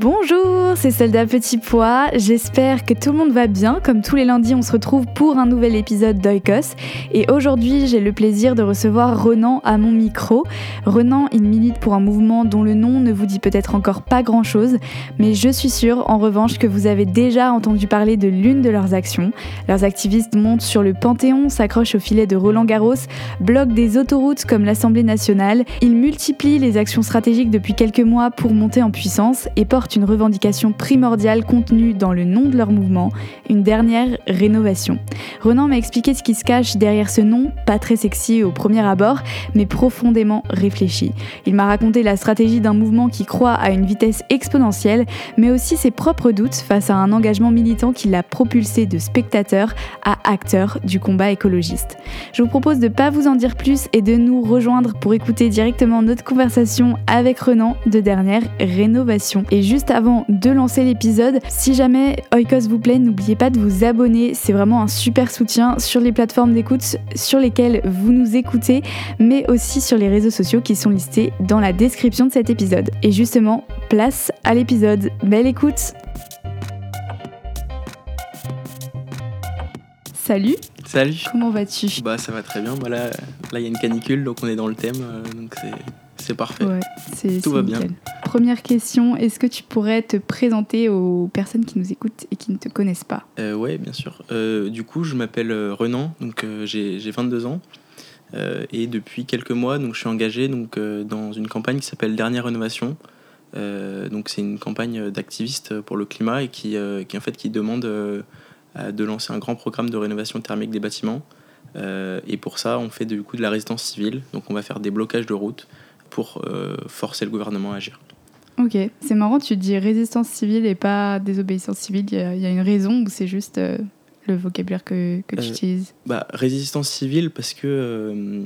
Bonjour, c'est Soldat Petit Pois. J'espère que tout le monde va bien. Comme tous les lundis, on se retrouve pour un nouvel épisode d'Oikos. Et aujourd'hui, j'ai le plaisir de recevoir Renan à mon micro. Renan, il milite pour un mouvement dont le nom ne vous dit peut-être encore pas grand-chose, mais je suis sûre, en revanche, que vous avez déjà entendu parler de l'une de leurs actions. Leurs activistes montent sur le Panthéon, s'accrochent au filet de Roland Garros, bloquent des autoroutes comme l'Assemblée nationale. Ils multiplient les actions stratégiques depuis quelques mois pour monter en puissance et portent une revendication primordiale contenue dans le nom de leur mouvement, une dernière rénovation. Renan m'a expliqué ce qui se cache derrière ce nom, pas très sexy au premier abord, mais profondément réfléchi. Il m'a raconté la stratégie d'un mouvement qui croit à une vitesse exponentielle, mais aussi ses propres doutes face à un engagement militant qui l'a propulsé de spectateur à acteur du combat écologiste. Je vous propose de ne pas vous en dire plus et de nous rejoindre pour écouter directement notre conversation avec Renan de dernière rénovation. Et juste juste avant de lancer l'épisode, si jamais Oikos vous plaît, n'oubliez pas de vous abonner. C'est vraiment un super soutien sur les plateformes d'écoute sur lesquelles vous nous écoutez, mais aussi sur les réseaux sociaux qui sont listés dans la description de cet épisode. Et justement, place à l'épisode. Belle écoute Salut Salut Comment vas-tu? Bah ça va très bien, bah, là il y a une canicule donc on est dans le thème, euh, donc c'est parfait. Ouais, Tout va bien. Première question, est-ce que tu pourrais te présenter aux personnes qui nous écoutent et qui ne te connaissent pas? Euh, Oui, bien sûr. Euh, du coup, je m'appelle euh, Renan, donc euh, j'ai 22 ans. et depuis quelques mois, donc, je suis engagé donc, dans une campagne qui s'appelle Dernière Rénovation. donc c'est une campagne d'activistes pour le climat et qui, qui, en fait, qui demande de lancer un grand programme de rénovation thermique des bâtiments. et pour ça, on fait du coup de la résistance civile. Donc on va faire des blocages de routes pour forcer le gouvernement à agir. Ok, c'est marrant, tu dis résistance civile et pas désobéissance civile. Il y, a une raison ou c'est juste euh, le vocabulaire que, que tu euh, utilises? bah, Résistance civile parce que, euh,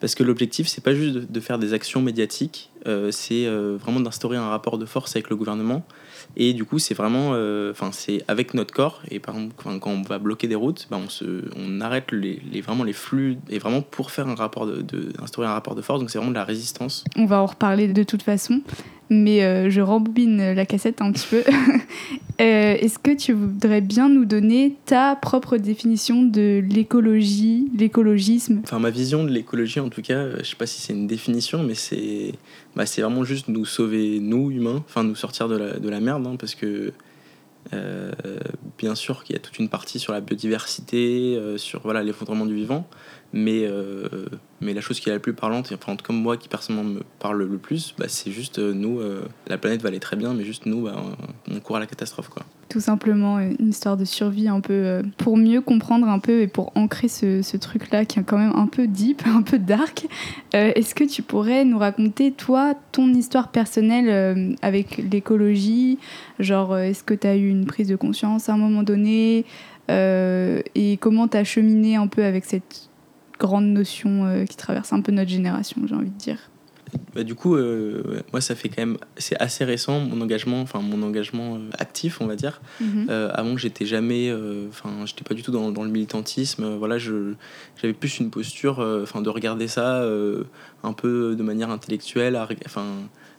parce que l'objectif, c'est pas juste de, faire des actions médiatiques, c'est vraiment d'instaurer un rapport de force avec le gouvernement. Et du coup, c'est vraiment, enfin, c'est avec notre corps. Et par exemple, quand, on va bloquer des routes, bah, on, se, on arrête les, les, vraiment les flux. Et vraiment pour faire un rapport de, de instaurer un rapport de force. Donc c'est vraiment de la résistance. On va en reparler de toute façon mais euh, je rembobine la cassette un petit peu. Euh, est-ce que tu voudrais bien nous donner ta propre définition de l'écologie, l'écologisme? Enfin, ma vision de l'écologie, en tout cas, je sais pas si c'est une définition, mais c'est bah, vraiment juste nous sauver, nous, humains, enfin nous sortir de la, de la merde, hein, parce que euh, bien sûr qu'il y a toute une partie sur la biodiversité, sur voilà, l'effondrement du vivant, mais, euh, mais la chose qui est la plus parlante, et enfin, comme moi qui personnellement me parle le plus, bah, c'est juste euh, nous, euh, la planète va aller très bien, mais juste nous, bah, on court à la catastrophe. Quoi. Tout simplement une histoire de survie un peu pour mieux comprendre un peu et pour ancrer ce, ce truc-là qui est quand même un peu deep, un peu dark. Est-ce que tu pourrais nous raconter, toi, ton histoire personnelle avec l'écologie? Genre, est-ce que tu as eu une prise de conscience à un moment donné et comment tu as cheminé un peu avec cette grande notion euh, qui traverse un peu notre génération, j'ai envie de dire. bah, du coup, euh, moi, ça fait quand même, c'est assez récent mon engagement, enfin mon engagement euh, actif, on va dire. Mhm. Euh, avant, j'étais jamais, enfin, j'étais pas du tout dans, dans le militantisme. Voilà, je, j'avais plus une posture, enfin, de regarder ça un peu de manière intellectuelle, enfin,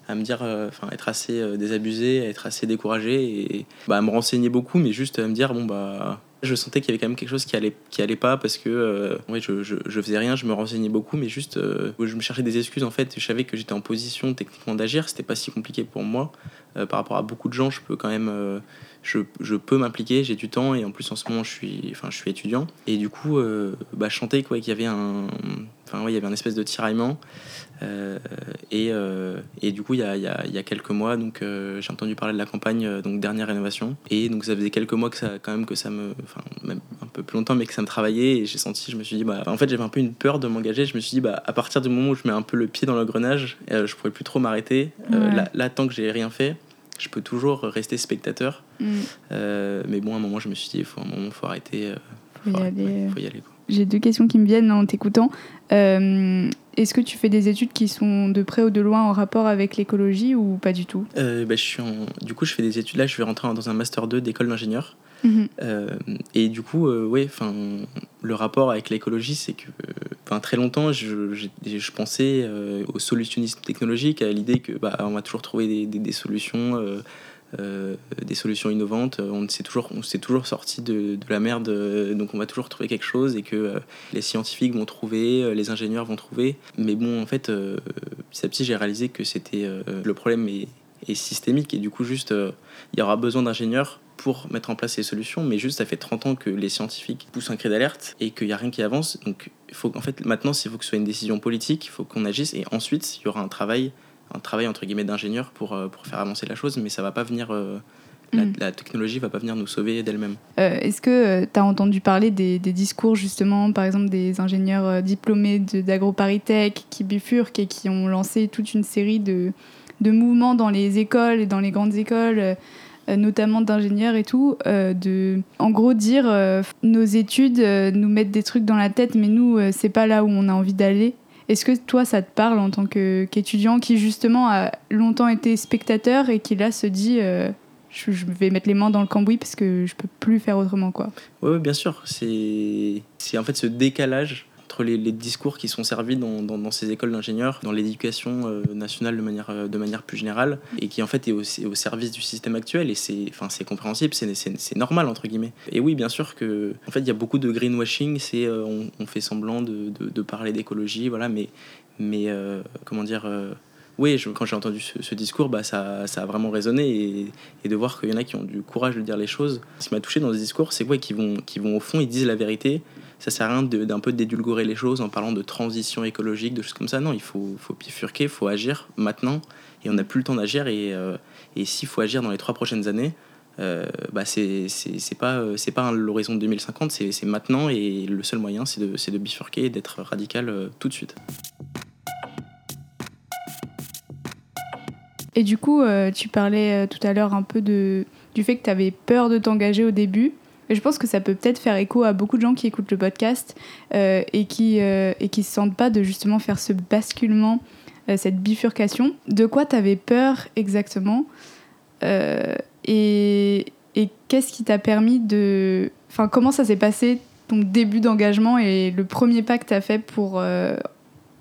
à me dire, enfin, être assez désabusé, à être assez découragé et bah, à me renseigner beaucoup, mais juste à me dire, bon bah. Je sentais qu'il y avait quand même quelque chose qui allait, qui allait pas parce que euh, je, je, faisais rien, je me renseignais beaucoup, mais juste euh, je me cherchais des excuses en fait. Je savais que j'étais en position techniquement d'agir, c'était pas si compliqué pour moi. Euh, par rapport à beaucoup de gens, je peux quand même, je, je peux m'impliquer, j'ai du temps et en plus en ce moment je suis, enfin je suis étudiant et du coup, bah, je quoi qu'il y avait un, enfin il y avait un espèce de tiraillement et, euh, et du coup il y a, y a, y a quelques mois donc euh, j'ai entendu parler de la campagne euh, donc dernière rénovation et donc ça faisait quelques mois que ça quand même que ça me, enfin même un peu plus longtemps mais que ça me travaillait et j'ai senti, je me suis dit bah en fait j'avais un peu une peur de m'engager, je me suis dit bah à partir du moment où je mets un peu le pied dans l'engrenage, euh, je pourrais plus trop m'arrêter. Euh, Ouais. là, là tant que j'ai rien fait je peux toujours rester spectateur. Mm. Euh, mais bon, à un moment, je me suis dit, il faut un moment, faut arrêter. euh, Faut y aller, ouais, euh. faut y aller. quoi. J'ai deux questions qui me viennent en t'écoutant. Euh, Est-ce que tu fais des études qui sont de près ou de loin en rapport avec l'écologie ou pas du tout? Euh, bah, je suis en- Du coup, je fais des études là. Je vais rentrer dans un master 2 d'école d'ingénieur. Mhm. Euh, et du coup, ouais, enfin, le rapport avec l'écologie, c'est que, enfin, très longtemps, je, je pensais au solutionnisme technologique, à l'idée que, bah, on va toujours trouver des, des- des solutions, euh, euh, des solutions innovantes. On s'est toujours, toujours sorti de, la merde, euh, donc on va toujours trouver quelque chose et que euh, les scientifiques vont trouver, euh, les ingénieurs vont trouver. Mais bon, en fait, euh, petit à petit, j'ai réalisé que c'était euh, le problème est, systémique et du coup, juste, euh, il y aura besoin d'ingénieurs pour mettre en place ces solutions, mais juste ça fait 30 ans que les scientifiques poussent un cri d'alerte et qu'il n'y a rien qui avance. Donc faut en fait maintenant il faut que ce soit une décision politique, il faut qu'on agisse et ensuite il y aura un travail, un travail entre guillemets d'ingénieur pour, euh, pour faire avancer la chose, mais ça va pas venir euh, la, Mm. la technologie va pas venir nous sauver d'elle-même. Euh, Est-ce que tu as entendu parler des, des discours justement, par exemple des ingénieurs euh, diplômés d'AgroParisTech qui bifurquent et qui ont lancé toute une série de, de mouvements dans les écoles et dans les grandes écoles, euh, euh, notamment d'ingénieurs et tout, euh, de en gros dire euh, nos études euh, nous mettent des trucs dans la tête, mais nous euh, c'est pas là où on a envie d'aller? Est-ce que toi ça te parle en tant qu'étudiant qui justement a longtemps été spectateur et qui là se dit euh, je, vais mettre les mains dans le cambouis parce que je peux plus faire autrement quoi? Oui, bien sûr, c'est en fait ce décalage les, discours qui sont servis dans, ces écoles d'ingénieurs, dans l'éducation euh, nationale de manière, euh, de manière plus générale, et qui en fait est au, au service du système actuel, et c'est enfin, compréhensible, c'est- normal, entre guillemets. Et oui, bien sûr que, en fait, il y a beaucoup de greenwashing, c'est euh, on, fait semblant de, parler d'écologie, voilà, mais, mais comment dire... oui, quand j'ai entendu ce, discours, bah, ça, ça a vraiment résonné et, de voir qu'il y en a qui ont du courage de dire les choses. Ce qui m'a touché dans ce discours, c'est quoi qui vont, vont au fond, ils disent la vérité. Ça sert à rien d'un peu d'édulcorer les choses en parlant de transition écologique, de choses comme ça. Non, il faut, bifurquer, il faut agir maintenant. Et on n'a plus le temps d'agir. Et, euh, et s'il faut agir dans les trois prochaines années, euh, bah c'est pas, euh, pas l'horizon de 2050, c'est maintenant. Et le seul moyen, c'est de, bifurquer et d'être radical euh, tout de suite. Et du coup, tu parlais tout à l'heure un peu du fait que tu avais peur de t'engager au début. Je pense que ça peut peut-être faire écho à beaucoup de gens qui écoutent le podcast euh, et qui euh, et qui se sentent pas de justement faire ce basculement, euh, cette bifurcation. De quoi tu avais peur exactement Et, et qu'est-ce qui t'a permis de... Enfin, comment ça s'est passé ton début d'engagement et le premier pas que tu as fait pour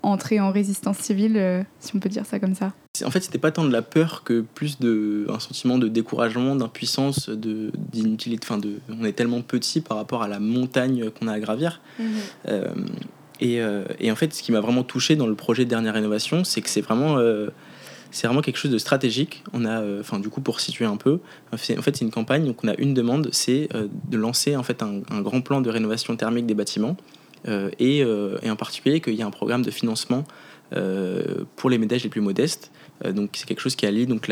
entrer en résistance civile, euh, si on peut dire ça comme ça En fait, c'était pas tant de la peur que plus de un sentiment de découragement, d'impuissance, de d'inutilité. Enfin, de, on est tellement petit par rapport à la montagne qu'on a à gravir. Euh, et, euh, et en fait, ce qui m'a vraiment touché dans le projet de dernière rénovation, c'est que c'est vraiment, euh, c'est vraiment quelque chose de stratégique. On a, euh, enfin, du coup, pour situer un peu, c'est- en fait, c'est une campagne. Donc, on a une demande, c'est euh, de lancer en fait un, un grand plan de rénovation thermique des bâtiments, euh, et, euh, et en particulier qu'il y ait un programme de financement euh, pour les ménages les plus modestes. Euh, donc, c'est quelque chose qui allie donc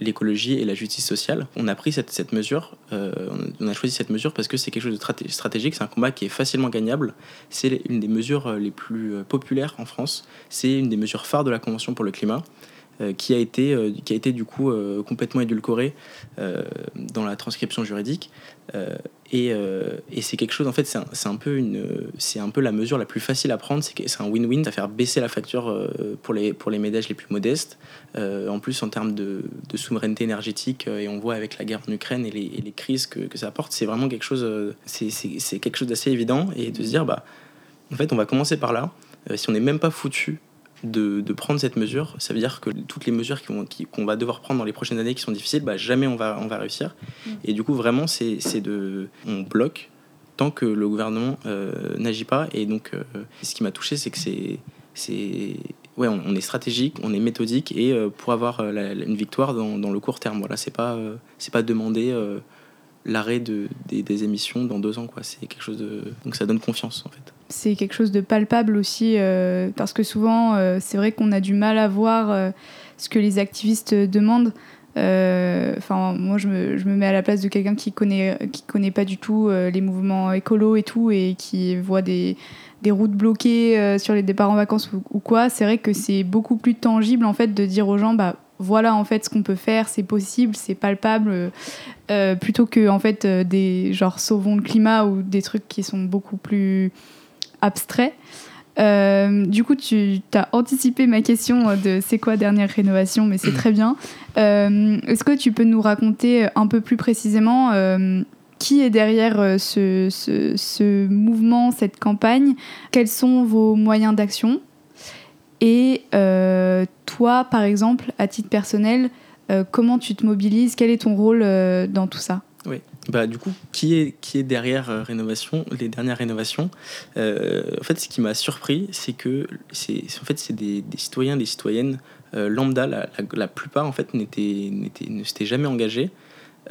l'écologie et la justice sociale. On a pris cette, mesure, euh, on a choisi cette mesure parce que c'est quelque chose de straté- stratégique, c'est un combat qui est facilement gagnable, c'est une des mesures euh, les plus euh, populaires en France, c'est une des mesures phares de la Convention pour le climat. qui, a été, qui a été du coup complètement édulcoré dans la transcription juridique. Et, et c'est quelque chose, en fait, c'est un, peu un peu la mesure la plus facile à prendre, c'est un win-win, ça faire baisser la facture pour, les, pour les ménages les plus modestes. en plus, en termes de, souveraineté énergétique, et on voit avec la guerre en Ukraine et les, les crises que, que, ça apporte, c'est vraiment quelque chose, c'est quelque chose d'assez évident, et de se dire, bah, en fait, on va commencer par là. si on n'est même pas foutu de, prendre cette mesure, ça veut dire que toutes les mesures qu'on va devoir prendre dans les prochaines années qui sont difficiles, bah, jamais on va, on va réussir. Mm. Et du coup, vraiment, c'est de. On bloque tant que le gouvernement euh, n'agit pas. Et donc, euh, ce qui m'a touché, c'est que c'est. Ouais, on, est stratégique, on est méthodique et euh, pour avoir une victoire dans, dans, le court terme. Voilà, c'est pas, c'est pas demander l'arrêt de, des, émissions dans deux ans. Quoi. C'est quelque chose de... Donc ça donne confiance en fait. C'est quelque chose de palpable aussi euh, parce que souvent euh, c'est vrai qu'on a du mal à voir euh, ce que les activistes demandent. Enfin, moi je me, je me, mets à la place de quelqu'un qui connaît, qui connaît pas du tout les mouvements écolos et tout et qui voit des, des routes bloquées sur les départs en vacances ou, quoi. C'est vrai que c'est beaucoup plus tangible en fait de dire aux gens bah voilà en fait ce qu'on peut faire, c'est possible, c'est palpable, plutôt que en fait des genre sauvons le climat ou des trucs qui sont beaucoup plus abstraits. Euh, du coup, tu as anticipé ma question de c'est quoi dernière rénovation, mais c'est très bien. Est-ce que tu peux nous raconter un peu plus précisément qui est derrière ce, ce, mouvement, cette campagne? Quels sont vos moyens d'action? Et euh, toi, par exemple, à titre personnel, euh, comment tu te mobilises? Quel est ton rôle euh, dans tout ça? Oui. Bah, du coup, qui est, qui est derrière rénovation, les dernières rénovations En fait, ce qui m'a surpris, c'est que c'est en fait, c'est des, des, citoyens, des citoyennes lambda. La, la, plupart, en fait, n'étaient, ne s'étaient jamais engagés.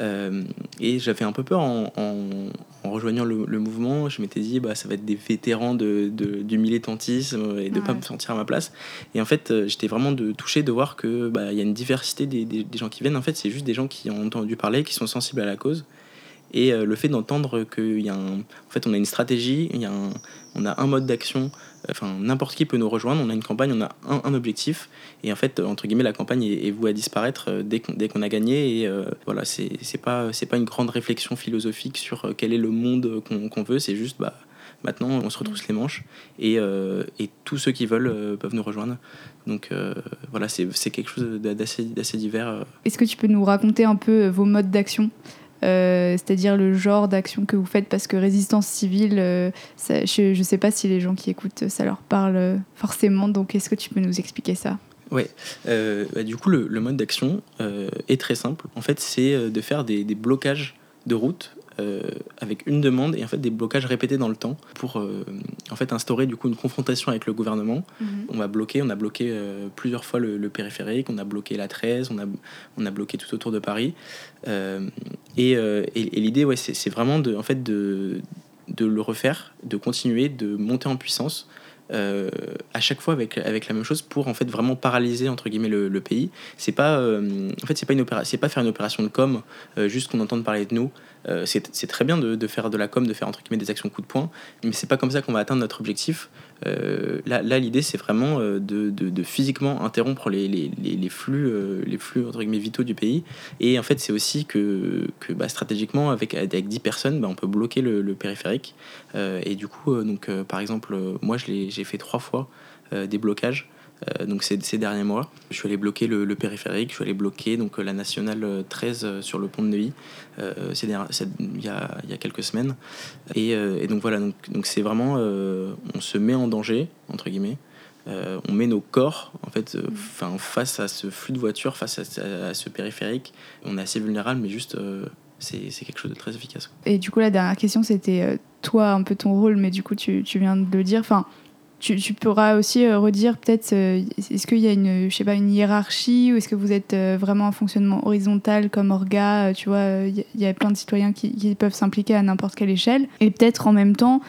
Euh, et j'avais un peu peur en, en, rejoignant le, mouvement. Je m'étais dit, bah, ça va être des vétérans de, de du militantisme et de ne pas me sentir à ma place. Et en fait, euh, j'étais vraiment de, touché de voir qu'il bah, y a une diversité des, des, des, gens qui viennent. En fait, c'est juste des gens qui ont entendu parler, qui sont sensibles à la cause. Et euh, le fait d'entendre qu'il y a un, en fait, on a une stratégie, il y a un, on a un mode d'action enfin n'importe qui peut nous rejoindre, on a une campagne, on a un, objectif, et en fait, entre guillemets, la campagne est, vouée à disparaître euh, dès qu'on, a gagné, et euh, voilà, c'est, pas, c'est pas une grande réflexion philosophique sur quel est le monde qu'on, veut, c'est juste, bah, maintenant, on se retrousse les manches, et, et tous ceux qui veulent peuvent nous rejoindre. Donc voilà, c'est, quelque chose d'assez, d'assez divers. Est-ce que tu peux nous raconter un peu vos modes d'action? Euh, c'est-à-dire le genre d'action que vous faites, parce que résistance civile, euh, je ne sais pas si les gens qui écoutent, ça leur parle euh, forcément, donc est-ce que tu peux nous expliquer ça? Oui, bah, du coup, le, mode d'action est très simple. En fait, c'est de faire des, des blocages de route euh, avec une demande et en fait des blocages répétés dans le temps pour euh, en fait instaurer du coup une confrontation avec le gouvernement. Mhm. On va bloquer, on a bloqué euh, plusieurs fois le, périphérique, on a bloqué la 13, on a, on a bloqué tout autour de Paris. et, et, l'idée, ouais, c'est vraiment de, en fait de, de le refaire, de continuer, de monter en puissance. À chaque fois avec, avec la même chose pour en fait vraiment paralyser entre guillemets le, le pays c'est pas en fait c'est pas une c'est pas faire une opération de com juste qu'on entende parler de nous euh, c'est très bien de, faire de la com, de faire entre guillemets des actions coup de poing, mais c'est pas comme ça qu'on va atteindre notre objectif. Euh, là, l'idée, c'est vraiment euh, de, physiquement interrompre les, les, flux, les flux entre guillemets vitaux du pays. Et en fait, c'est aussi que, que bah, stratégiquement, avec, avec 10 personnes, bah, on peut bloquer le, le périphérique. et du coup, donc, par exemple, moi, j'ai fait trois fois des blocages. Euh, donc ces, ces, derniers mois. Je suis allé bloquer le, périphérique, je suis allé bloquer donc, la nationale 13 euh, sur le pont de Neuilly euh, il, y y a quelques semaines. Et, donc voilà, donc, donc c'est vraiment, on se met en danger, entre guillemets. on met nos corps en fait enfin face à ce flux de voitures, face à, ce périphérique. On est assez vulnérable, mais juste c'est quelque chose de très efficace. Et du coup, la dernière question, c'était toi, un peu ton rôle, mais du coup, tu, tu viens de le dire. Enfin, tu, pourras aussi euh, redire peut-être, euh, est-ce qu'il y a une, je sais pas, une hiérarchie ou est-ce que vous êtes euh, vraiment un fonctionnement horizontal comme Orga Tu vois, il y, a plein de citoyens qui, peuvent s'impliquer à n'importe quelle échelle. Et peut-être en même temps,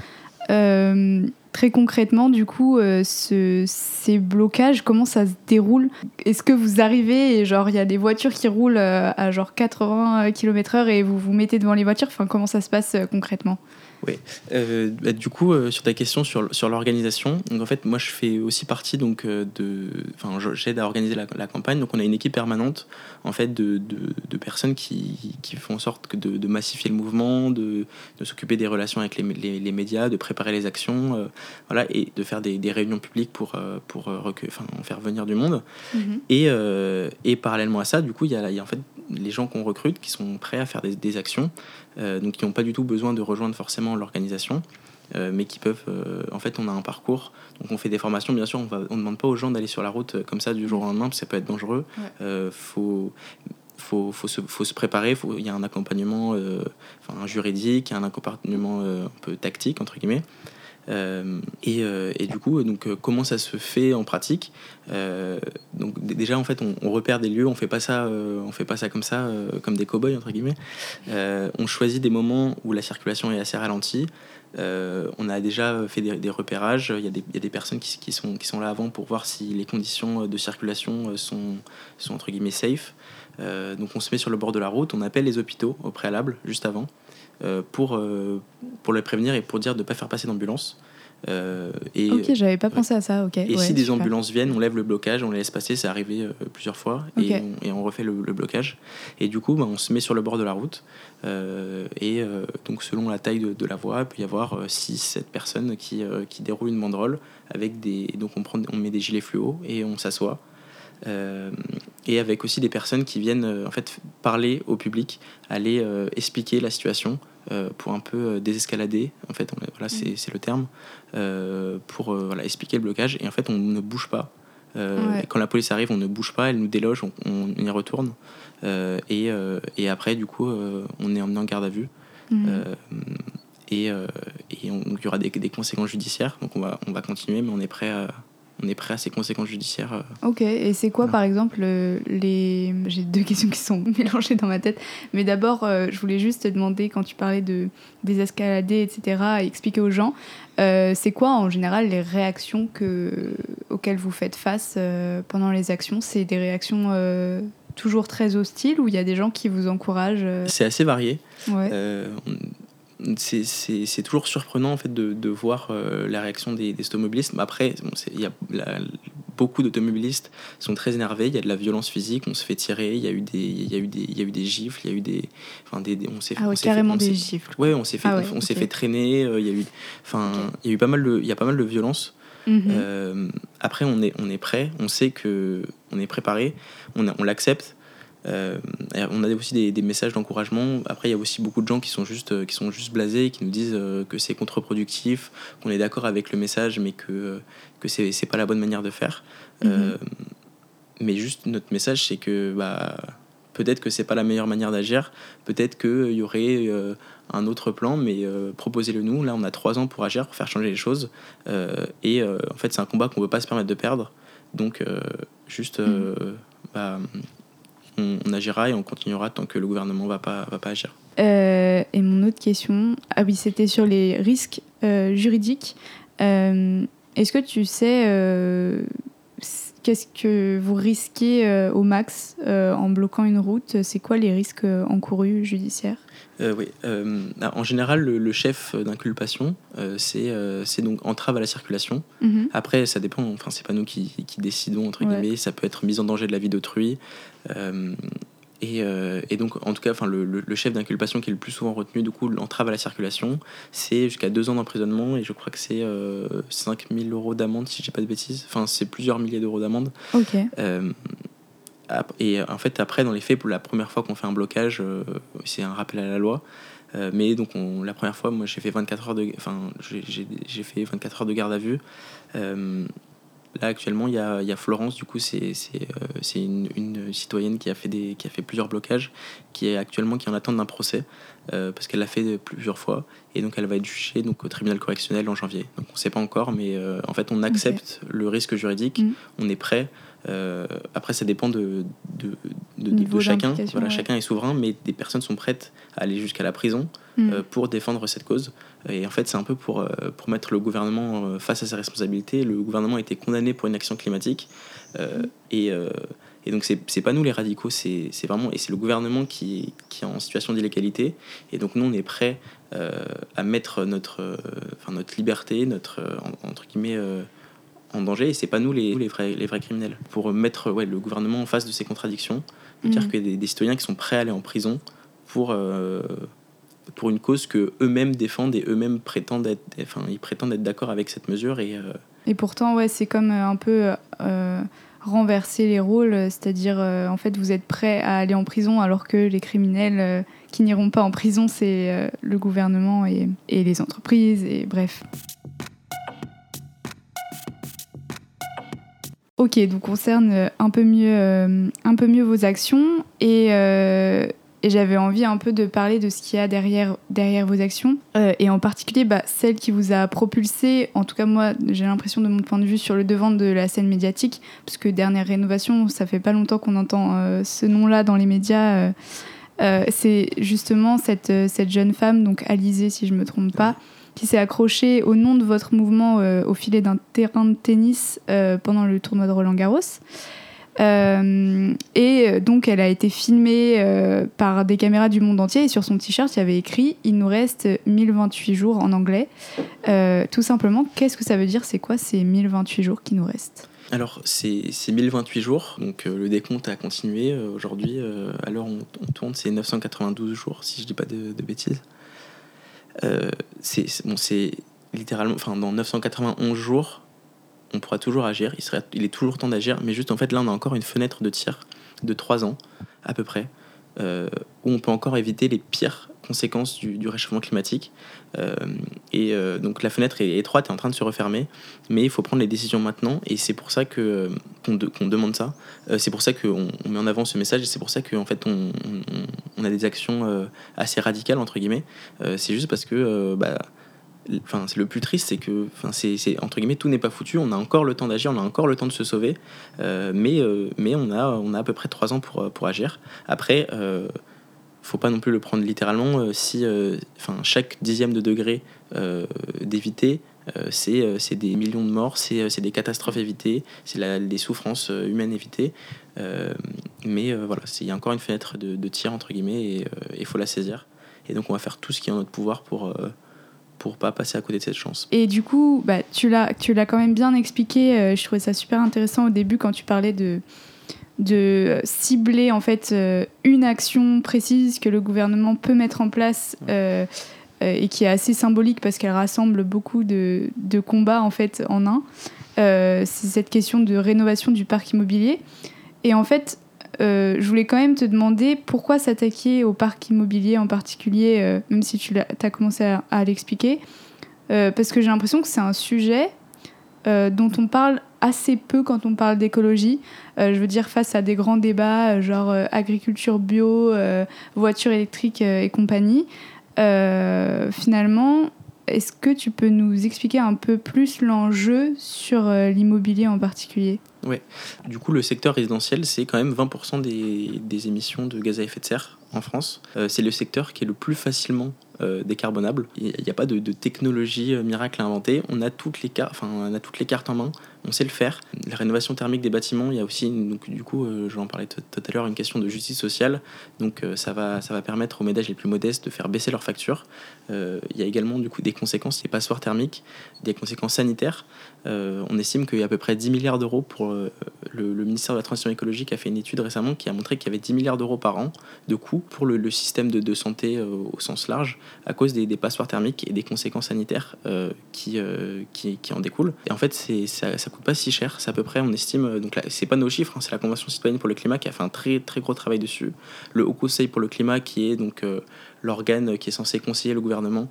très concrètement, du coup, ce, ces blocages, comment ça se déroule? Est-ce que vous arrivez et genre il y a des voitures qui roulent à genre 80 km/h et vous vous mettez devant les voitures? Enfin, comment ça se passe concrètement? Oui. Euh, bah, du coup, euh, sur ta question sur, sur l'organisation, donc en fait, moi, je fais aussi partie donc euh, de, enfin, j'aide à organiser la, la, campagne. Donc, on a une équipe permanente en fait de, de, de personnes qui, qui, font en sorte de, de massifier le mouvement, de, de s'occuper des relations avec les, les, les, médias, de préparer les actions, voilà, et de faire des, des réunions publiques pour pour enfin, faire venir du monde. Mm -hmm. Et et parallèlement à ça, du coup, il y y a en fait les gens qu'on recrute qui sont prêts à faire des, des actions, donc qui n'ont pas du tout besoin de rejoindre forcément l'organisation, euh, mais qui peuvent. Euh, en fait, on a un parcours, donc on fait des formations. Bien sûr, on ne on demande pas aux gens d'aller sur la route euh, comme ça du jour au lendemain, parce que ça peut être dangereux. Il ouais. Euh, faut, faut, faut, se, faut se préparer. Il y a un accompagnement euh, un juridique, un accompagnement un peu tactique, entre guillemets. Euh, et, euh, et, du coup, donc, euh, comment ça se fait en pratique Donc déjà, en fait, on, repère des lieux, on fait pas ça, on fait pas ça comme ça, comme des cow-boys entre guillemets. on choisit des moments où la circulation est assez ralentie. on a déjà fait des, repérages. Il y, a des, personnes qui, qui, sont, qui sont là avant pour voir si les conditions de circulation sont, sont entre guillemets safe. donc on se met sur le bord de la route, on appelle les hôpitaux au préalable, juste avant. Euh, pour, euh, pour le prévenir et pour dire de ne pas faire passer d'ambulance. Euh, et, ok, j'avais pas ouais. pensé à ça. ok Et ouais, si des ambulances viennent, on lève le blocage, on les laisse passer. C'est arrivé euh, plusieurs fois okay. et, on, et, on, refait le, le, blocage. Et du coup, bah, on se met sur le bord de la route. Euh, et donc, selon la taille de, de, la voie, il peut y avoir 6-7 personnes qui, qui déroulent une banderole avec des. Donc, on, prend, on met des gilets fluo et on s'assoit. Et avec aussi des personnes qui viennent en fait parler au public, aller expliquer la situation pour un peu désescalader. En fait, on, voilà, c'est, c'est le terme pour voilà, expliquer le blocage. Et en fait, on ne bouge pas. Ouais. Quand la police arrive, on ne bouge pas, elle nous déloge, on, on y retourne. et, et après, du coup, on est emmené en garde à vue. Mmh. et, et on, il y aura des, des, conséquences judiciaires. Donc on va, on va continuer, mais on est prêt à, on est prêt à ces conséquences judiciaires. Euh. Ok, et c'est quoi voilà. par exemple les... J'ai deux questions qui sont mélangées dans ma tête, mais d'abord euh, je voulais juste te demander quand tu parlais de désescalader, etc., et expliquer aux gens, euh, c'est quoi en général les réactions que... auxquelles vous faites face euh, pendant les actions? C'est des réactions euh, toujours très hostiles ou il y a des gens qui vous encouragent C'est assez varié. Ouais. C'est toujours surprenant en fait de, de voir euh, la réaction des, des automobilistes. Mais après, bon, y a la, beaucoup d'automobilistes sont très énervés. Il y a de la violence physique, on se fait tirer. Il y a eu des, il y a eu des, il y a eu des gifles. Il y a eu des, enfin des, des on s'est ah ouais, carrément fait, des gifles. Ouais, on s'est fait, ah ouais, on, on okay. s'est fait traîner. Euh, il y a eu, enfin, okay. il y a eu pas mal de, il y a pas mal de violence. Mm -hmm. euh, après, on est, on est prêt. On sait que on est préparé. On, on l'accepte. Euh, on a aussi des, des messages d'encouragement. Après, il y a aussi beaucoup de gens qui sont juste, qui sont juste blasés, qui nous disent euh, que c'est contre-productif, qu'on est d'accord avec le message, mais que, que c'est pas la bonne manière de faire. Euh, mais juste, notre message, c'est que bah, peut-être que c'est pas la meilleure manière d'agir, peut-être qu'il y aurait euh, un autre plan, mais euh, proposez-le nous. Là, on a trois ans pour agir, pour faire changer les choses. Euh, et en fait, c'est un combat qu'on ne peut pas se permettre de perdre. Donc, juste. -hmm. bah, on, agira et on continuera tant que le gouvernement ne va pas, va pas agir. Euh, et mon autre question, ah oui, c'était sur les risques euh, juridiques. Euh, Est-ce que tu sais qu'est-ce que vous risquez au max en bloquant une route? C'est quoi les risques encourus judiciaires? Euh, oui. Euh, en général, le, le chef d'inculpation, euh, c'est donc entrave à la circulation. Mm -hmm. Après, ça dépend. Enfin, c'est pas nous qui, qui décidons entre ouais. guillemets. Ça peut être mise en danger de la vie d'autrui. Et, et, donc, en tout cas, enfin, le, le, chef d'inculpation qui est le plus souvent retenu, du coup, l'entrave à la circulation, c'est jusqu'à deux ans d'emprisonnement et je crois que c'est euh, 5 000 euros d'amende, si je dis pas de bêtises. Enfin, c'est plusieurs milliers d'euros d'amende. Ok. Et en fait, après, dans les faits, pour la première fois qu'on fait un blocage, euh, c'est un rappel à la loi. Euh, mais donc, on, la première fois, moi, j'ai fait 24 heures de, enfin, j'ai fait 24 heures de garde à vue. Euh, là, actuellement, il y a, y a, Florence, du coup, c'est euh, une, une, citoyenne qui a, fait des, qui a fait plusieurs blocages, qui est actuellement qui est en attente d'un procès, euh, parce qu'elle l'a fait plusieurs fois. Et donc, elle va être jugée donc, au tribunal correctionnel en janvier. Donc, on ne sait pas encore, mais euh, en fait, on accepte okay. le risque juridique, mmh. on est prêt. Euh, après, ça dépend de, de, de, de chacun. Voilà, ouais. Chacun est souverain, mais des personnes sont prêtes à aller jusqu'à la prison mmh. euh, pour défendre cette cause. Et en fait, c'est un peu pour, euh, pour mettre le gouvernement face à ses responsabilités. Le gouvernement a été condamné pour une action climatique. Et, Et donc, c'est pas nous les radicaux, c'est vraiment. Et c'est le gouvernement qui, qui est en situation d'illégalité. Et donc, nous, on est prêts à mettre notre, enfin, notre liberté, notre, entre guillemets, en danger. Et c'est pas nous les, les, vrais, les vrais criminels. Pour mettre ouais, le gouvernement en face de ces contradictions, dire mmh. qu'il y a des, citoyens qui sont prêts à aller en prison pour pour une cause que eux-mêmes défendent et eux-mêmes prétendent être, enfin, ils prétendent être d'accord avec cette mesure. Et, euh, et pourtant, ouais, c'est comme euh, un peu euh, renverser les rôles, c'est-à-dire en fait vous êtes prêt à aller en prison alors que les criminels qui n'iront pas en prison, c'est le gouvernement et, et, les entreprises, et bref. Ok, donc concerne un peu mieux, un peu mieux vos actions et et j'avais envie un peu de parler de ce qu'il y a derrière, derrière vos actions, euh, et en particulier bah, celle qui vous a propulsé, en tout cas moi j'ai l'impression de mon point de vue, sur le devant de la scène médiatique, parce que Dernière Rénovation, ça fait pas longtemps qu'on entend euh, ce nom-là dans les médias. Euh, c'est justement cette, cette jeune femme, donc Alizée si je me trompe pas, qui s'est accrochée au nom de votre mouvement au filet d'un terrain de tennis pendant le tournoi de Roland Garros. Euh, et donc, elle a été filmée euh, par des caméras du monde entier. Et sur son t-shirt, il y avait écrit Il nous reste 1028 jours en anglais. Euh, tout simplement, qu'est-ce que ça veut dire? C'est quoi ces 1028 jours qui nous restent? Alors, c'est 1028 jours, donc le décompte a continué. Aujourd'hui, à l'heure où on, tourne, c'est 992 jours, si je dis pas de, de bêtises. C'est bon, littéralement, enfin, dans 991 jours, on pourra toujours agir, il, serait, il est toujours temps d'agir, mais juste en fait là on a encore une fenêtre de tir de 3 ans à peu près, euh, où on peut encore éviter les pires conséquences du, réchauffement climatique. Euh, et euh, donc la fenêtre est étroite et en train de se refermer, mais il faut prendre les décisions maintenant, et c'est pour ça que qu'on, demande ça. c'est pour ça qu'on on met en avant ce message, et c'est pour ça qu'en fait on, on, a des actions assez radicales entre guillemets. c'est juste parce que bah, enfin c'est le plus triste c'est que enfin c'est entre guillemets tout n'est pas foutu on a encore le temps d'agir on a encore le temps de se sauver euh, mais euh, mais on a on a à peu près trois ans pour pour agir. Après euh, faut pas non plus le prendre littéralement si enfin chaque dixième de degré d'éviter c'est des millions de morts c'est des catastrophes évitées c'est des souffrances humaines évitées. Mais voilà il y a encore une fenêtre de, de tir entre guillemets et il faut la saisir. Et donc on va faire tout ce qui est en notre pouvoir pour pour pas passer à côté de cette chance. Et du coup, bah, tu l'as tu l'as quand même bien expliqué. Euh, je trouvais ça super intéressant au début quand tu parlais de de cibler en fait euh, une action précise que le gouvernement peut mettre en place euh, et qui est assez symbolique parce qu'elle rassemble beaucoup de, de, combats en fait en un. c'est cette question de rénovation du parc immobilier. Et en fait, euh, je voulais quand même te demander pourquoi s'attaquer au parc immobilier en particulier, euh, même si tu as, commencé à, l'expliquer. Euh, parce que j'ai l'impression que c'est un sujet dont on parle assez peu quand on parle d'écologie. je veux dire, face à des grands débats, genre agriculture bio, voiture électrique et compagnie. finalement, est-ce que tu peux nous expliquer un peu plus l'enjeu sur l'immobilier en particulier? Ouais. Du coup, le secteur résidentiel, c'est quand même 20% des, des, émissions de gaz à effet de serre en France. Euh, c'est le secteur qui est le plus facilement euh, décarbonable. Il n'y a pas de, technologie euh, miracle à inventer. On a, toutes les cartes en main, on sait le faire. La rénovation thermique des bâtiments, il y a aussi, donc, du coup, je vais en parler tout à l'heure, une question de justice sociale. Donc ça, va, ça va permettre aux ménages les plus modestes de faire baisser leurs factures. il y a également du coup, des conséquences, les passoires thermiques, des conséquences sanitaires. on estime qu'il y a à peu près 10 milliards d'euros pour le, le, ministère de la Transition écologique a fait une étude récemment qui a montré qu'il y avait 10 milliards d'euros par an de coûts pour le, système de, santé euh, au sens large à cause des, passoires thermiques et des conséquences sanitaires euh, euh, qui, qui, en découlent. Et en fait, ça, ça coûte pas si cher. C'est à peu près, on estime, donc c'est pas nos chiffres, hein, c'est la Convention citoyenne pour le climat qui a fait un très, très gros travail dessus. Le Haut Conseil pour le climat, qui est donc l'organe qui est censé conseiller le gouvernement,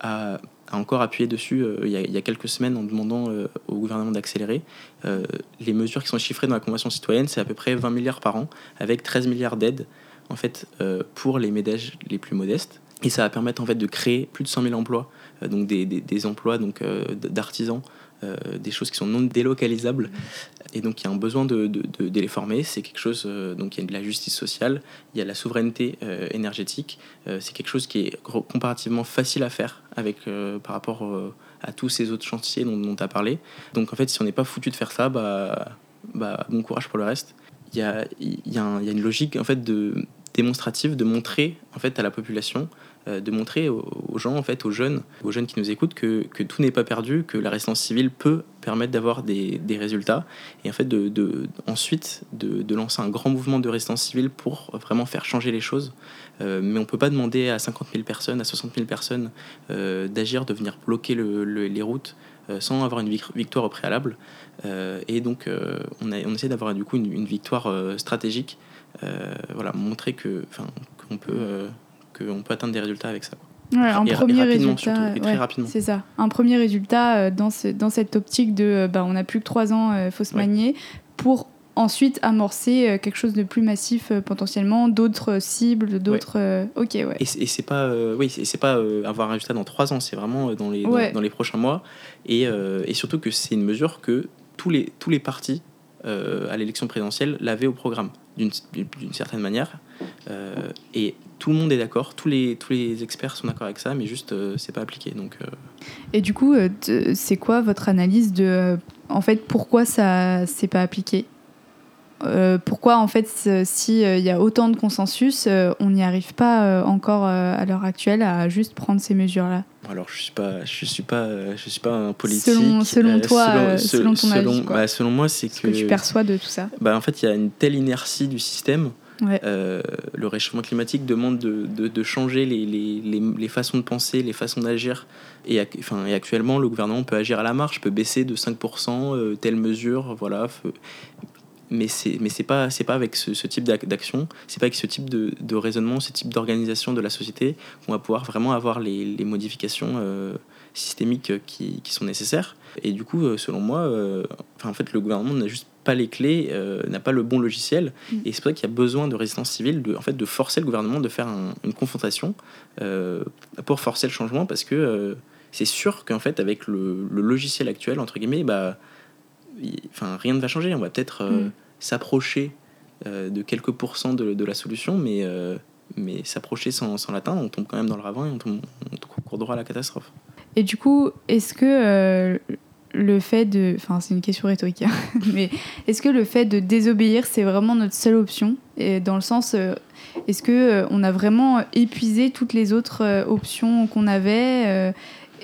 a a encore appuyé dessus il, y a, quelques semaines en demandant au gouvernement d'accélérer. les mesures qui sont chiffrées dans la Convention citoyenne, c'est à peu près 20 milliards par an, avec 13 milliards d'aides en fait, euh, pour les ménages les plus modestes. Et ça va permettre en fait, de créer plus de 100 000 emplois, euh, donc des, emplois euh, d'artisans, des choses qui sont non délocalisables. Et donc il y a un besoin de, de, de, les former. C'est quelque chose, donc il y a de la justice sociale, il y a la souveraineté énergétique. c'est quelque chose qui est comparativement facile à faire avec, par rapport à tous ces autres chantiers dont tu as parlé. Donc en fait, si on n'est pas foutu de faire ça, bah, bah, bon courage pour le reste. il y a, y, a une logique en fait de démonstrative de montrer en fait à la population euh, de montrer aux, gens, en fait, aux jeunes, aux jeunes qui nous écoutent, que, que tout n'est pas perdu, que la résistance civile peut permettre d'avoir des, des, résultats, et en fait, de, de ensuite, de, de, lancer un grand mouvement de résistance civile pour vraiment faire changer les choses. Euh, mais on ne peut pas demander à 50 000 personnes, à 60 000 personnes euh, d'agir, de venir bloquer le, les routes sans avoir une victoire au préalable. et donc, on, a, on essaie d'avoir du coup une, une victoire stratégique. voilà, montrer que, qu'on peut qu'on peut atteindre des résultats avec ça. Ouais, un premier résultat, c'est ça. Un premier résultat euh, dans, ce, dans cette optique de, euh, bah, on n'a plus que trois ans, il euh, faut se manier, pour ensuite amorcer quelque chose de plus massif potentiellement, d'autres cibles, d'autres. ok, ouais. Et, c'est pas, oui, c'est pas avoir un résultat dans trois ans, c'est vraiment dans les, dans, les prochains mois, et, et surtout que c'est une mesure que tous les, tous les partis à l'élection présidentielle l'avaient au programme d'une certaine manière. Et tout le monde est d'accord, tous les, tous les experts sont d'accord avec ça, mais juste euh, c'est pas appliqué. Donc, euh. Et du coup, c'est quoi votre analyse de en fait pourquoi ça c'est pas appliqué? Pourquoi en fait s'il y a autant de consensus, on n'y arrive pas encore à l'heure actuelle à juste prendre ces mesures-là? Alors je suis pas, je suis pas, je suis pas un politique. Selon, selon toi, selon, ton avis, bah, selon moi, c'est que, que, tu perçois de tout ça. Bah, en fait, il y a une telle inertie du système euh, le réchauffement climatique demande de, de, changer les, les, les, façons de penser, les façons d'agir. Et, enfin, et actuellement, le gouvernement peut agir à la marche, peut baisser de 5% euh, telle mesure, voilà. Mais c'est mais pas pas avec ce, type d'action, c'est pas avec ce type de, de raisonnement, ce type d'organisation de la société qu'on va pouvoir vraiment avoir les, les modifications euh, systémiques qui, qui, sont nécessaires. Et du coup, selon moi, en fait, le gouvernement n'a juste pas les clés, euh, n'a pas le bon logiciel. Mm. Et c'est pour ça qu'il y a besoin de résistance civile, de, en fait, de forcer le gouvernement de faire une confrontation euh, pour forcer le changement, parce que euh, c'est sûr qu'en fait, avec le, logiciel actuel, entre guillemets, bah, enfin, rien ne va changer. On va peut-être mm. s'approcher de quelques pourcents de, la solution, mais, mais s'approcher sans, sans l'atteindre, on tombe quand même dans le ravin et on, tombe, on court droit à la catastrophe. Et du coup, est-ce que le fait de. Enfin, c'est une question rhétorique, hein, mais est-ce que le fait de désobéir, c'est vraiment notre seule option? Et Dans le sens, euh, est-ce que euh, on a vraiment épuisé toutes les autres euh, options qu'on avait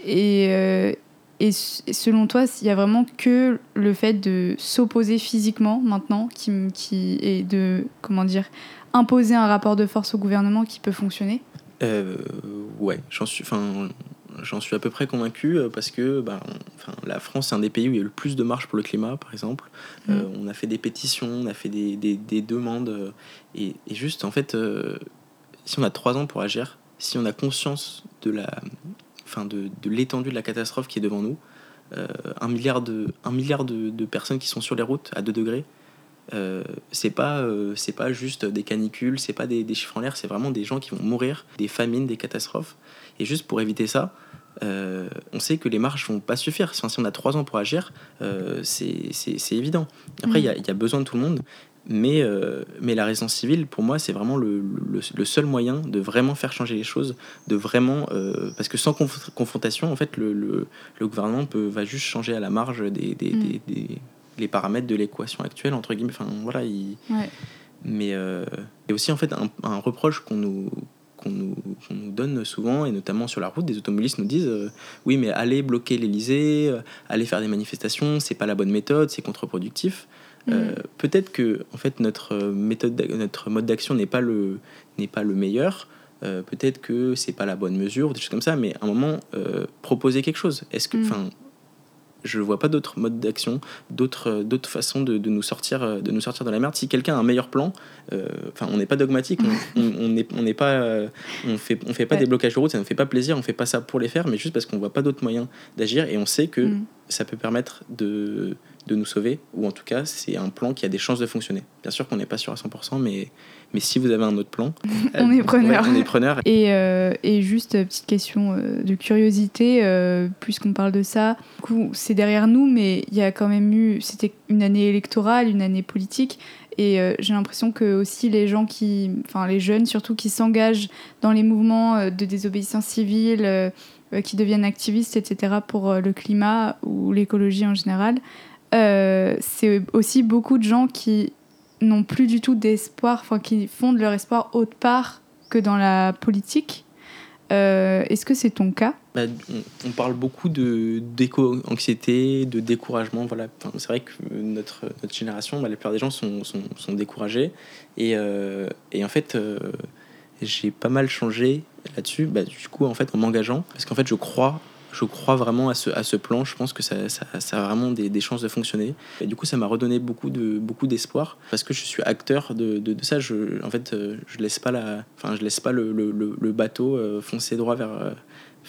et, et, selon toi, il y a vraiment que le fait de s'opposer physiquement maintenant qui, qui est de. Comment dire Imposer un rapport de force au gouvernement qui peut fonctionner? Ouais, j'en suis. Enfin J'en suis à peu près convaincu euh, parce que bah, enfin, la France, c'est un des pays où il y a le plus de marches pour le climat, par exemple. Euh, mm. on a fait des pétitions, on a fait des, des, des demandes. Euh, et, et, juste, en fait, si on a trois ans pour agir, si on a conscience de la, enfin, de, de l'étendue de la catastrophe qui est devant nous, un milliard, de, un milliard de, de, personnes qui sont sur les routes à 2 degrés, euh, c'est pas c'est pas juste des canicules c'est pas des, des chiffres en l'air c'est vraiment des gens qui vont mourir des famines des catastrophes et juste pour éviter ça euh, on sait que les marches vont pas suffire. Si on a trois ans pour agir, euh, c'est évident. Après, il y, y, a besoin de tout le monde, mais, euh, mais la résistance civile, pour moi, c'est vraiment le, le, seul moyen de vraiment faire changer les choses, de vraiment... parce que sans confrontation, en fait, le, le, gouvernement peut, va juste changer à la marge des, des, mm. des, des les paramètres de l'équation actuelle, entre guillemets. Enfin, voilà, il... Mais et aussi, en fait, un, un reproche qu'on nous qu'on nous, nous, donne souvent, et notamment sur la route, des automobilistes nous disent euh, oui, mais aller bloquer l'Elysée, euh, aller faire des manifestations, c'est pas la bonne méthode, c'est contre-productif. Euh, mm. Peut-être que en fait notre méthode, notre mode d'action n'est pas le n'est pas le meilleur. Peut-être que c'est pas la bonne mesure, des choses comme ça. Mais à un moment, proposer quelque chose. Est-ce que, mm. enfin, je vois pas d'autres modes d'action, d'autres euh, d'autres façons de, de, nous sortir euh, de nous sortir de la merde. Si quelqu'un a un meilleur plan, euh, enfin on n'est pas dogmatique, on n'est on, on pas on fait on fait pas des blocages de route, ça ne fait pas plaisir, on fait pas ça pour les faire, mais juste parce qu'on voit pas d'autres moyens d'agir et on sait que mm. ça peut permettre de de nous sauver ou en tout cas c'est un plan qui a des chances de fonctionner. Bien sûr qu'on n'est pas sûr à 100%, mais mais si vous avez un autre plan, on est preneur. on est preneur. Et, euh, et juste euh, petite question euh, de curiosité, puisqu'on parle de ça, c'est derrière nous, mais il y a quand même eu, c'était une année électorale, une année politique. Et j'ai l'impression que aussi les gens qui, enfin les jeunes surtout, qui s'engagent dans les mouvements de désobéissance civile, qui deviennent activistes, etc., pour le climat ou l'écologie en général, c'est aussi beaucoup de gens qui n'ont plus du tout d'espoir, enfin qui fondent leur espoir autre part que dans la politique. Euh, Est-ce que c'est ton cas? Bah, on, parle beaucoup de d'éco-anxiété, de découragement. Voilà. C'est vrai que notre, notre génération, bah, la plupart des gens sont, sont, sont découragés. Et, euh, et, en fait, euh, j'ai pas mal changé là-dessus, bah, du coup, en fait, en m'engageant. Parce qu'en fait, je crois je crois vraiment à ce, à ce plan. Je pense que ça, ça, ça a vraiment des, des, chances de fonctionner. Et du coup, ça m'a redonné beaucoup de beaucoup d'espoir parce que je suis acteur de, de, de, ça. Je, en fait, euh, je laisse pas la, enfin, je laisse pas le, le, le bateau euh, foncer droit vers, euh,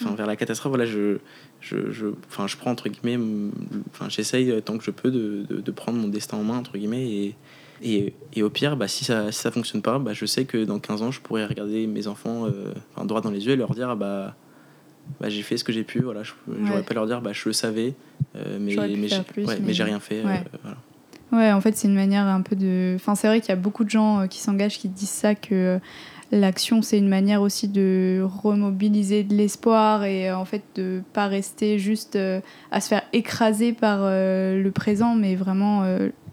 enfin, vers la catastrophe. Voilà, je, je, je, enfin, je prends entre guillemets, enfin, j'essaye tant que je peux de, de, de, prendre mon destin en main entre guillemets et et, et, au pire, bah, si ça si ça fonctionne pas, bah, je sais que dans 15 ans, je pourrais regarder mes enfants euh, enfin, droit dans les yeux et leur dire bah bah, j'ai fait ce que j'ai pu. Voilà, je n'aurais ouais. pas leur dire bah, je le savais, euh, mais, mais j'ai ouais, mais... rien fait. Ouais. Euh, voilà. ouais, en fait, c'est une manière un peu de. Enfin, c'est vrai qu'il y a beaucoup de gens euh, qui s'engagent qui disent ça, que l'action, c'est une manière aussi de remobiliser de l'espoir et en fait de pas rester juste à se faire écraser par le présent, mais vraiment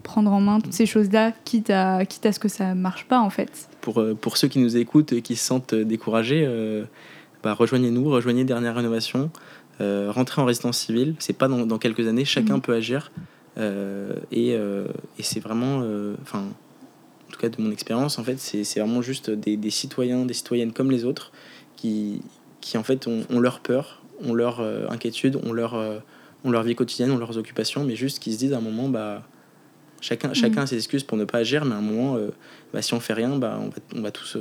prendre en main toutes ces choses-là, quitte à, quitte à ce que ça marche pas en fait. Pour, pour ceux qui nous écoutent et qui se sentent découragés, euh, bah, rejoignez-nous, rejoignez Dernière Rénovation, euh, rentrez en résidence civile. C'est pas dans, dans, quelques années, chacun mmh. peut agir. Euh, et, euh, et c'est vraiment, enfin, en tout cas de mon expérience, en fait, c'est vraiment juste des, des, citoyens, des citoyennes comme les autres qui, qui en fait ont, ont leur peur, ont leur inquiétude, ont leur, ont leur vie quotidienne, ont leurs occupations, mais juste qui se disent à un moment, bah, chacun, mmh. chacun a ses excuses pour ne pas agir, mais à un moment, bah, si on fait rien, bah, on, va, on va tous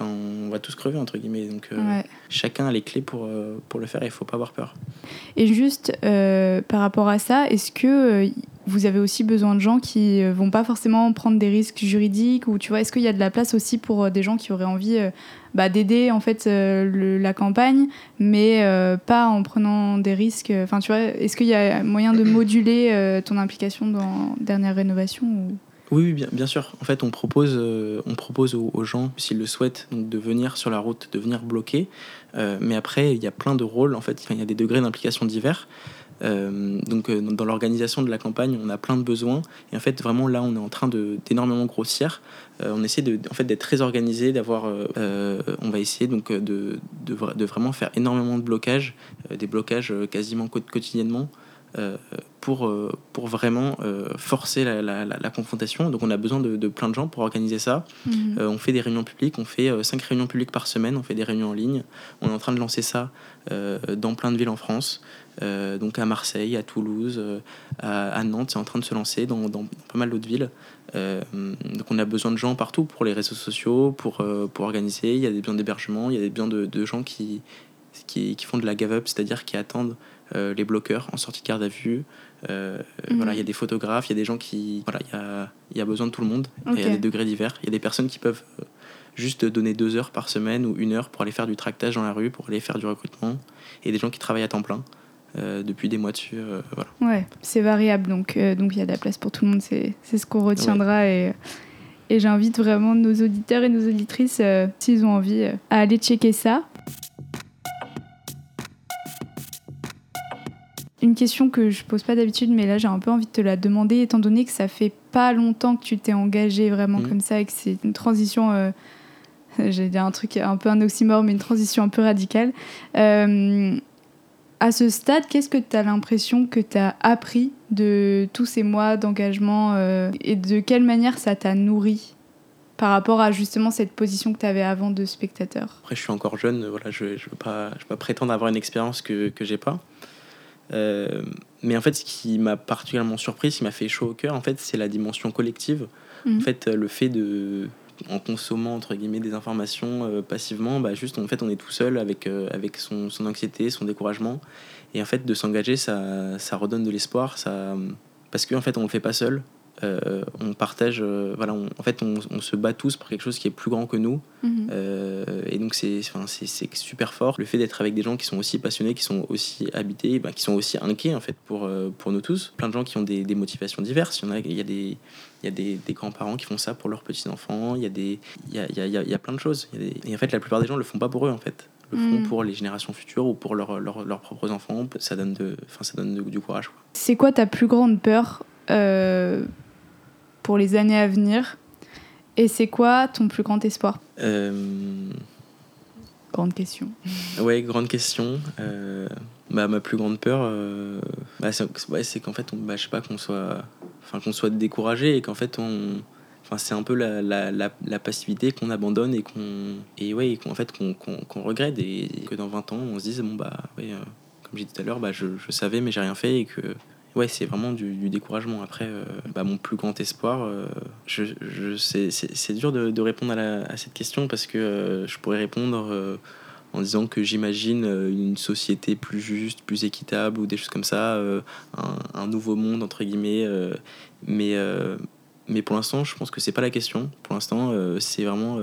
Enfin, on va tous crever entre guillemets donc euh, ouais. chacun a les clés pour, euh, pour le faire et il faut pas avoir peur et juste euh, par rapport à ça est-ce que vous avez aussi besoin de gens qui vont pas forcément prendre des risques juridiques ou tu vois est-ce qu'il y a de la place aussi pour des gens qui auraient envie bah, d'aider en fait le, la campagne mais pas en prenant des risques enfin tu vois est-ce qu'il y a moyen de moduler ton implication dans dernière rénovation ou... Oui, oui bien, sûr. En fait, on propose, euh, on propose aux, gens, s'ils le souhaitent, de venir sur la route, de venir bloquer. Euh, mais après, il y a plein de rôles. En fait, il y a des degrés d'implication divers. Euh, donc, dans l'organisation de la campagne, on a plein de besoins. Et en fait, vraiment, là, on est en train d'énormément grossir. on essaie de, en fait, d'être très organisé, d'avoir. on va essayer donc de, de, de, vraiment faire énormément de blocages, des blocages quasiment quotidiennement. Euh, pour, euh, pour vraiment euh, forcer la, la, la, la, confrontation. Donc on a besoin de, de, plein de gens pour organiser ça. Mmh. Euh, on fait des réunions publiques, on fait cinq réunions publiques par semaine, on fait des réunions en ligne. On est en train de lancer ça dans plein de villes en France. donc à Marseille, à Toulouse, à, à Nantes, c'est en train de se lancer dans, dans pas mal d'autres villes. donc on a besoin de gens partout pour les réseaux sociaux, pour, pour organiser. Il y a des besoins d'hébergement, il y a des besoins de, de gens qui, qui, qui, font de la gave-up, c'est-à-dire qui attendent euh, les bloqueurs en sortie de garde à vue. Euh, mmh. Voilà, il y a des photographes, il y a des gens qui. Voilà, il y a, y a besoin de tout le monde. Okay. Il y a des degrés divers. Il y a des personnes qui peuvent euh, juste donner deux heures par semaine ou une heure pour aller faire du tractage dans la rue, pour aller faire du recrutement. Et des gens qui travaillent à temps plein. Euh, depuis des mois dessus. Euh, voilà. Ouais, c'est variable, donc il euh, donc y a de la place pour tout le monde, c'est ce qu'on retiendra. Ouais. Et, et j'invite vraiment nos auditeurs et nos auditrices, s'ils ont envie, à aller checker ça. Une question que je pose pas d'habitude, mais là j'ai un peu envie de te la demander, étant donné que ça fait pas longtemps que tu t'es engagé vraiment mmh. comme ça et que c'est une transition, euh, j'ai dit un truc un peu un oxymore, mais une transition un peu radicale. Euh, à ce stade, qu'est-ce que tu as l'impression que tu as appris de tous ces mois d'engagement euh, et de quelle manière ça t'a nourri par rapport à justement cette position que tu avais avant de spectateur? Après, je suis encore jeune, voilà, je ne veux, pas, je veux pas prétendre avoir une expérience que, que j'ai pas. Euh, mais en fait, ce qui m'a particulièrement surpris, ce qui m'a fait chaud au cœur, en fait, c'est la dimension collective. Mmh. En fait, le fait de, en consommant entre guillemets des informations euh, passivement, bah, juste en fait, on est tout seul avec euh, avec son, son, anxiété, son découragement, et en fait, de s'engager, ça, ça redonne de l'espoir, ça, parce qu'en fait, on le fait pas seul. Euh, on partage, euh, voilà, on, en fait, on, on, se bat tous pour quelque chose qui est plus grand que nous. Mmh. Euh, et donc, c'est super fort. Le fait d'être avec des gens qui sont aussi passionnés, qui sont aussi habités, bah, qui sont aussi inquiets, en fait, pour, pour nous tous. Plein de gens qui ont des, des motivations diverses. Il y, en a, il y a des, il y a des, des grands-parents qui font ça pour leurs petits-enfants. Il y, a des, il, y a, il, y a, il y a plein de choses. Des, et en fait, la plupart des gens le font pas pour eux, en fait le font mmh. pour les générations futures ou pour leurs leur, leur propres enfants. Ça donne, de, ça donne de, du courage. C'est quoi ta plus grande peur pour les années à venir Et c'est quoi ton plus grand espoir? Euh, Grande question. Ouais, grande question. Euh, bah, ma plus grande peur, euh, bah, c'est ouais, qu'en fait, on, bah, je sais pas, qu'on soit, enfin, qu'on soit découragé et qu'en fait, on, enfin, c'est un peu la, la, la, la passivité qu'on abandonne et qu'on, et ouais, qu'en fait, qu'on regrette et, que dans 20 ans, on se dise, bon, bah, ouais, euh, comme j'ai dit tout à l'heure, bah, je, je savais, mais j'ai rien fait et que, ouais, c'est vraiment du, découragement. Après, euh, bah, mon plus grand espoir, euh, je, je, c'est dur de, répondre à, la- à cette question parce que euh, je pourrais répondre. en disant que j'imagine une société plus juste, plus équitable ou des choses comme ça, un, un nouveau monde entre guillemets. mais, mais pour l'instant, je pense que c'est pas la question. Pour l'instant, c'est vraiment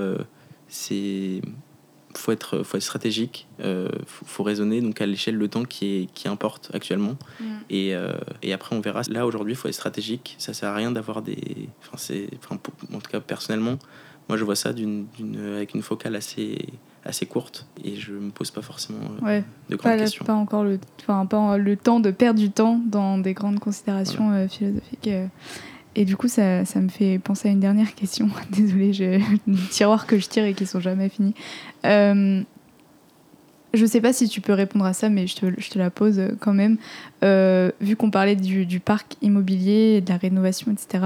faut être faut être stratégique, euh, faut, faut raisonner donc à l'échelle de temps qui est qui importe actuellement. Et, euh, et après, on verra. Là, aujourd'hui, il faut être stratégique. Ça sert à rien d'avoir des. Enfin, c'est. Enfin, pour- en tout cas, personnellement, moi, je vois ça d'une, d'une- avec une focale assez, assez courte et je me pose pas forcément euh, Ouais, de grandes questions. pas encore le, enfin, pas le temps de perdre du temps dans des grandes considérations euh, philosophiques. Et du coup, ça, ça me fait penser à une dernière question. Désolée, j'ai des tiroirs que je tire et qui sont jamais finis. Euh, je sais pas si tu peux répondre à ça, mais je te, je te la pose quand même. Euh, vu qu'on parlait du, parc immobilier, de la rénovation, etc.,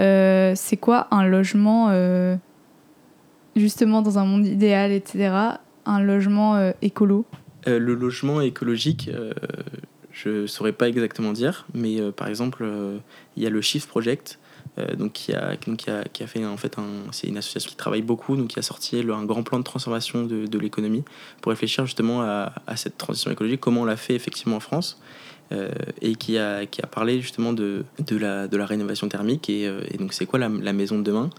euh, c'est quoi un logement, euh, justement dans un monde idéal, etc., un logement écolo? Le logement écologique, je saurais pas exactement dire, mais euh, par exemple, euh, il y a le Shift Project. euh, donc qui a, qui a, qui a fait en fait un, c'est une association qui travaille beaucoup donc qui a sorti un grand plan de transformation de, de l'économie pour réfléchir justement à, cette transition écologique comment on l'a fait effectivement en France et qui a, qui a parlé justement de, de, la, de la rénovation thermique et, donc c'est quoi la, maison de demain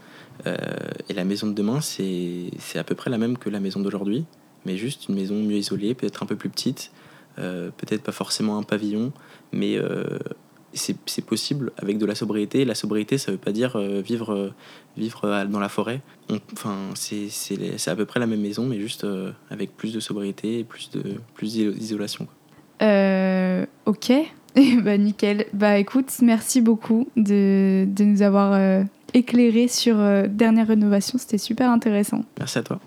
et la maison de demain c'est à peu près la même que la maison d'aujourd'hui mais juste une maison mieux isolée, peut-être un peu plus petite, peut-être pas forcément un pavillon, mais euh, c'est possible avec de la sobriété. La sobriété, ça veut pas dire euh, vivre, euh, vivre dans la forêt. Enfin, c'est à peu près la même maison, mais juste euh, avec plus de sobriété et plus plus d'isolation. quoi. Euh, ok, bah nickel. Bah écoute, merci beaucoup de, de nous avoir euh, éclairé sur euh, Dernière Rénovation, c'était super intéressant. Merci à toi.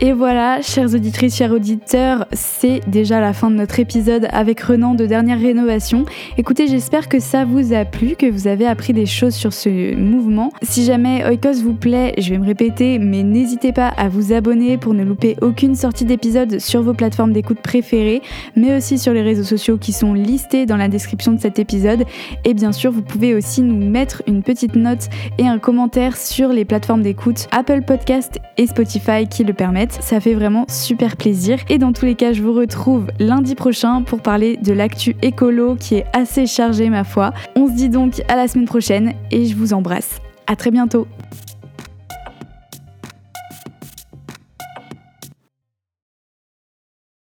Et voilà, chères auditrices, chers auditeurs, c'est déjà la fin de notre épisode avec Renan de Dernière Rénovation. Écoutez, j'espère que ça vous a plu, que vous avez appris des choses sur ce mouvement. Si jamais Oikos vous plaît, je vais me répéter, mais n'hésitez pas à vous abonner pour ne louper aucune sortie d'épisode sur vos plateformes d'écoute préférées, mais aussi sur les réseaux sociaux qui sont listés dans la description de cet épisode. Et bien sûr, vous pouvez aussi nous mettre une petite note et un commentaire sur les plateformes d'écoute Apple Podcast et Spotify qui le permettent. Ça fait vraiment super plaisir. Et dans tous les cas, je vous retrouve lundi prochain pour parler de l'actu écolo qui est assez chargé ma foi. On se dit donc à la semaine prochaine et je vous embrasse. À très bientôt.